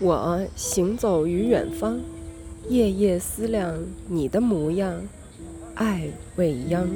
我行走于远方夜夜思量你的模样爱未央。